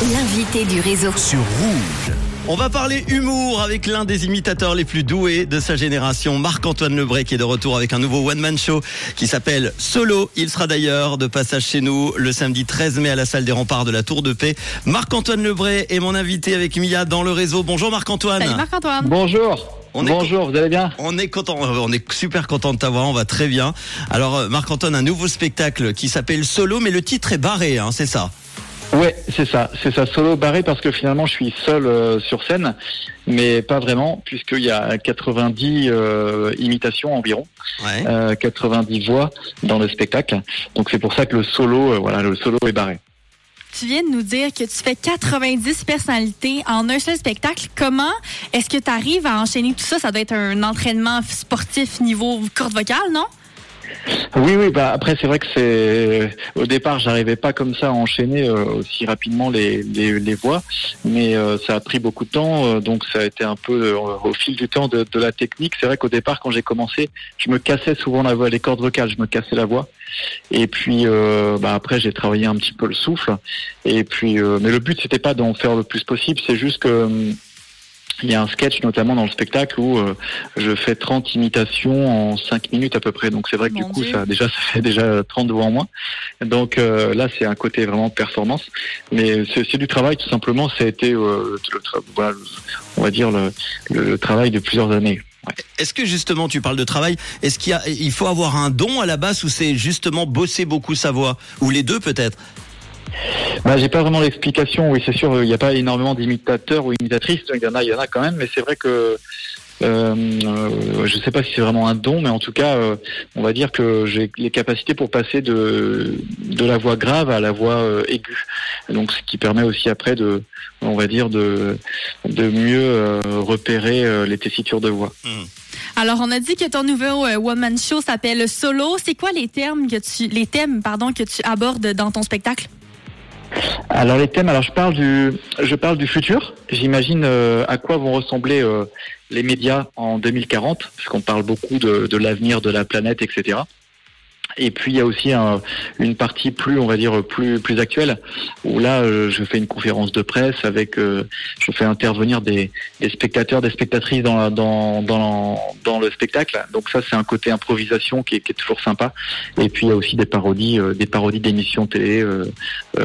L'invité du réseau. sur Rouge. On va parler humour avec l'un des imitateurs les plus doués de sa génération, Marc-Antoine Lebré, qui est de retour avec un nouveau one-man show qui s'appelle Solo. Il sera d'ailleurs de passage chez nous le samedi 13 mai à la salle des remparts de la Tour de Paix. Marc-Antoine Lebré est mon invité avec Mia dans le réseau. Bonjour Marc-Antoine. Salut Marc-Antoine. Bonjour. On est Bonjour, vous allez bien? On est content, on est super content de t'avoir, on va très bien. Alors euh, Marc-Antoine, un nouveau spectacle qui s'appelle Solo, mais le titre est barré, hein, c'est ça? Ouais, c'est ça, c'est ça, solo barré parce que finalement je suis seul euh, sur scène, mais pas vraiment, puisqu'il y a 90 euh, imitations environ, Ouais. euh, 90 voix dans le spectacle. Donc c'est pour ça que le solo, euh, voilà, le solo est barré. Tu viens de nous dire que tu fais 90 personnalités en un seul spectacle. Comment est-ce que tu arrives à enchaîner tout ça? Ça doit être un entraînement sportif niveau corde vocale, non? Oui, oui, bah après c'est vrai que c'est au départ j'arrivais pas comme ça à enchaîner euh, aussi rapidement les, les, les voix, mais euh, ça a pris beaucoup de temps, euh, donc ça a été un peu euh, au fil du temps de, de la technique. C'est vrai qu'au départ quand j'ai commencé, je me cassais souvent la voix, les cordes vocales, je me cassais la voix, et puis euh, bah, après j'ai travaillé un petit peu le souffle, et puis euh, mais le but c'était pas d'en faire le plus possible, c'est juste que hum, il y a un sketch notamment dans le spectacle où euh, je fais 30 imitations en 5 minutes à peu près. Donc c'est vrai que Mon du coup Dieu. ça déjà ça fait déjà 30 voix en moins. Donc euh, là c'est un côté vraiment performance. Mais c'est c'est du travail tout simplement. Ça a été euh, le voilà, on va dire le, le- le travail de plusieurs années. Ouais. Est-ce que justement tu parles de travail Est-ce qu'il y a, il faut avoir un don à la base ou c'est justement bosser beaucoup sa voix? Ou les deux peut-être? Bah, j'ai pas vraiment l'explication. Oui, c'est sûr, il n'y a pas énormément d'imitateurs ou imitatrices. Il y en a, il y en a quand même, mais c'est vrai que euh, euh, je sais pas si c'est vraiment un don, mais en tout cas, euh, on va dire que j'ai les capacités pour passer de de la voix grave à la voix euh, aiguë. Donc, ce qui permet aussi après de, on va dire de de mieux euh, repérer euh, les tessitures de voix. Alors, on a dit que ton nouveau euh, one-man show s'appelle Solo. C'est quoi les termes que tu, les thèmes, pardon, que tu abordes dans ton spectacle? Alors les thèmes, alors je parle du, je parle du futur. J'imagine euh, à quoi vont ressembler euh, les médias en 2040, puisqu'on parle beaucoup de, de l'avenir de la planète, etc. Et puis il y a aussi un- une partie plus, on va dire plus plus actuelle, où là euh, je fais une conférence de presse avec, euh, je fais intervenir des, des spectateurs, des spectatrices dans la- dans dans dans le spectacle. Donc ça c'est un côté improvisation qui est, qui est toujours sympa. Et puis il y a aussi des parodies, euh, des parodies d'émissions télé,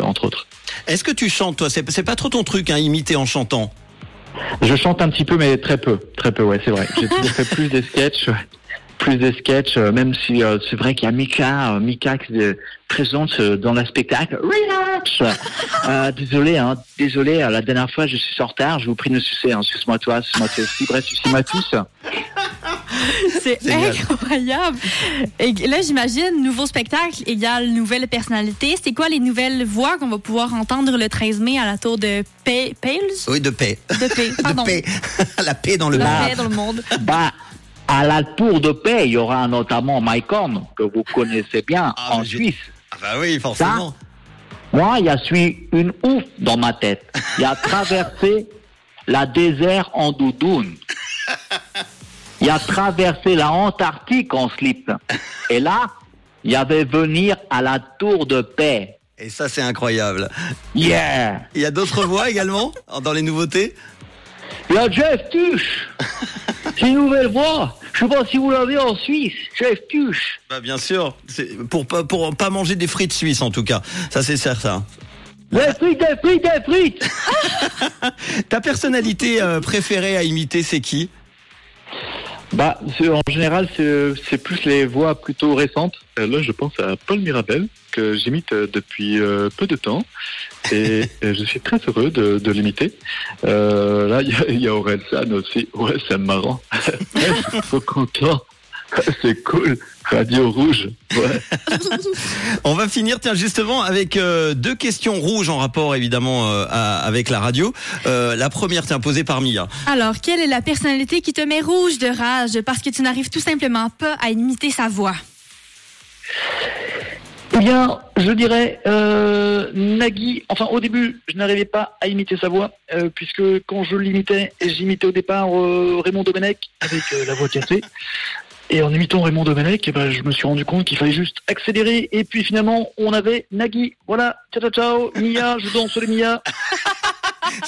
entre autres. Est-ce que tu chantes toi? C'est pas trop ton truc, hein, imiter en chantant? Je chante un petit peu, mais très peu, très peu, ouais, c'est vrai. J'ai toujours fait plus des sketchs. Plus des sketchs, euh, même si euh, c'est vrai qu'il y a Mika, euh, Mika qui est présente euh, dans le spectacle. Relax. Euh, désolé, hein, désolé. euh, la dernière fois, je suis en retard. Je vous prie de me sucer. Hein, suce-moi toi, suce-moi toi aussi. Bref, sucez-moi tous. C'est incroyable. Et là, j'imagine, nouveau spectacle égale nouvelle personnalité. C'est quoi les nouvelles voix qu'on va pouvoir entendre le 13 mai à la tour de Pales? Oui, de paix. De paix, pardon. De paix. la paix dans le La monde. paix dans le monde. Bah, à la tour de paix, il y aura notamment Mike Horn, que vous connaissez bien, Ah, en Suisse. Ah bah oui, forcément. Moi, il y a suis une ouf dans ma tête. Il a traversé la désert en doudoune. Il a traversé la Antarctique en slip. Et là, il y avait venir à la tour de paix. Et ça, c'est incroyable. Yeah! Il y a d'autres voix également dans les nouveautés? Il y a Jeff Tuch. C'est une nouvelle voix. Je sais pas si vous l'avez en Suisse. Jeff Tuch. Bah bien sûr, pour pas pour pas manger des frites suisses en tout cas. Ça c'est certain. Des frites, des frites, des frites. Ta personnalité euh, préférée à imiter, c'est qui? Bah, en général, c'est c'est plus les voix plutôt récentes. Euh, Là, je pense à Paul Mirabel, que j'imite euh, depuis euh, peu de temps. Et je suis très heureux de, de l'imiter. Euh, là, il y a, a Aurel San aussi. Ouais, c'est marrant. Je suis trop content. C'est cool. Radio Rouge. Ouais. On va finir tiens justement avec euh, deux questions rouges en rapport évidemment euh, à- avec la radio. Euh, la première tiens posée par Mia. Alors, quelle est la personnalité qui te met rouge de rage parce que tu n'arrives tout simplement pas à imiter sa voix? Eh bien, je dirais euh, Nagui. Enfin, au début, je n'arrivais pas à imiter sa voix, euh, puisque quand je l'imitais, j'imitais au départ euh, Raymond Domenech avec euh, la voix cassée. Et en imitant Raymond Domenech, eh ben, je me suis rendu compte qu'il fallait juste accélérer. Et puis finalement, on avait Nagui. Voilà, ciao ciao ciao, Mia, je danse les Mia.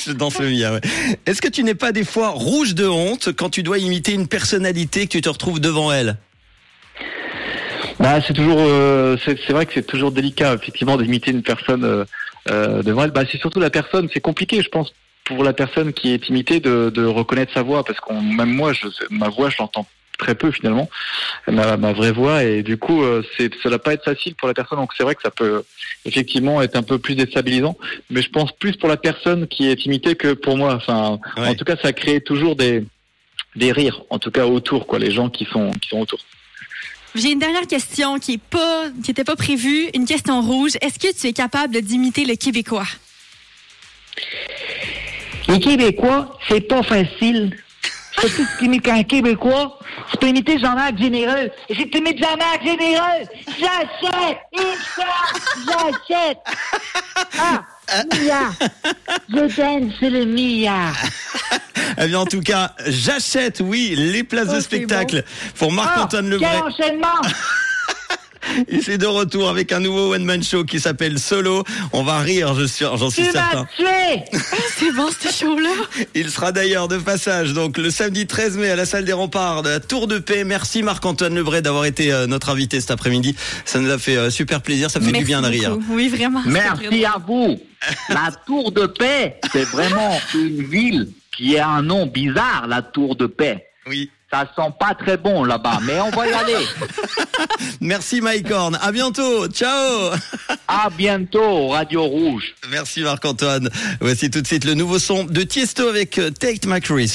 Je danse le mien, ouais. Est-ce que tu n'es pas des fois rouge de honte quand tu dois imiter une personnalité que tu te retrouves devant elle? Bah, c'est toujours, euh, c'est c'est vrai que c'est toujours délicat, effectivement, d'imiter une personne euh, euh, devant elle. Bah, c'est surtout la personne. C'est compliqué, je pense, pour la personne qui est imitée de, de reconnaître sa voix, parce qu'on, même moi, je, ma voix, je l'entends très peu finalement, ma, ma vraie voix, et du coup, euh, c'est, ça va pas être facile pour la personne. Donc c'est vrai que ça peut effectivement être un peu plus déstabilisant, mais je pense plus pour la personne qui est imitée que pour moi. Enfin, Ouais. en tout cas, ça crée toujours des des rires, en tout cas autour, quoi, les gens qui sont qui sont autour. J'ai une dernière question qui est pas, qui était pas prévue. Une question rouge. Est-ce que tu es capable d'imiter le Québécois? Les Québécois, c'est pas facile. Surtout si tu un Québécois, tu peux imiter Jean-Marc Généreux. Et si tu imites Jean-Marc Généreux, j'achète! J'achète! Ah, milliard! Je t'aime, c'est le milliard! Eh bien, en tout cas, j'achète, oui, les places Oh, de c'est spectacle pour Marc-Antoine Lebray. quel enchaînement! Il est de retour avec un nouveau one-man show qui s'appelle Solo. On va rire, je suis, j'en suis Tu certain. C'est bon, ce show-là. Il sera d'ailleurs de passage donc le samedi 13 mai à la salle des remparts de la Tour de Paix. Merci Marc-Antoine Lebray d'avoir été euh, notre invité cet après-midi. Ça nous a fait euh, super plaisir, ça fait du bien de rire. Oui, vraiment. Merci à vous. La Tour de Paix, c'est vraiment une ville qui a un nom bizarre, la Tour de Paix. Oui. Ça sent pas très bon là-bas, mais on va y aller. Merci Mike Horn. À bientôt. Ciao. À bientôt, Radio Rouge. Merci Marc-Antoine. Voici tout de suite le nouveau son de Tiesto avec euh, Tate McCreary.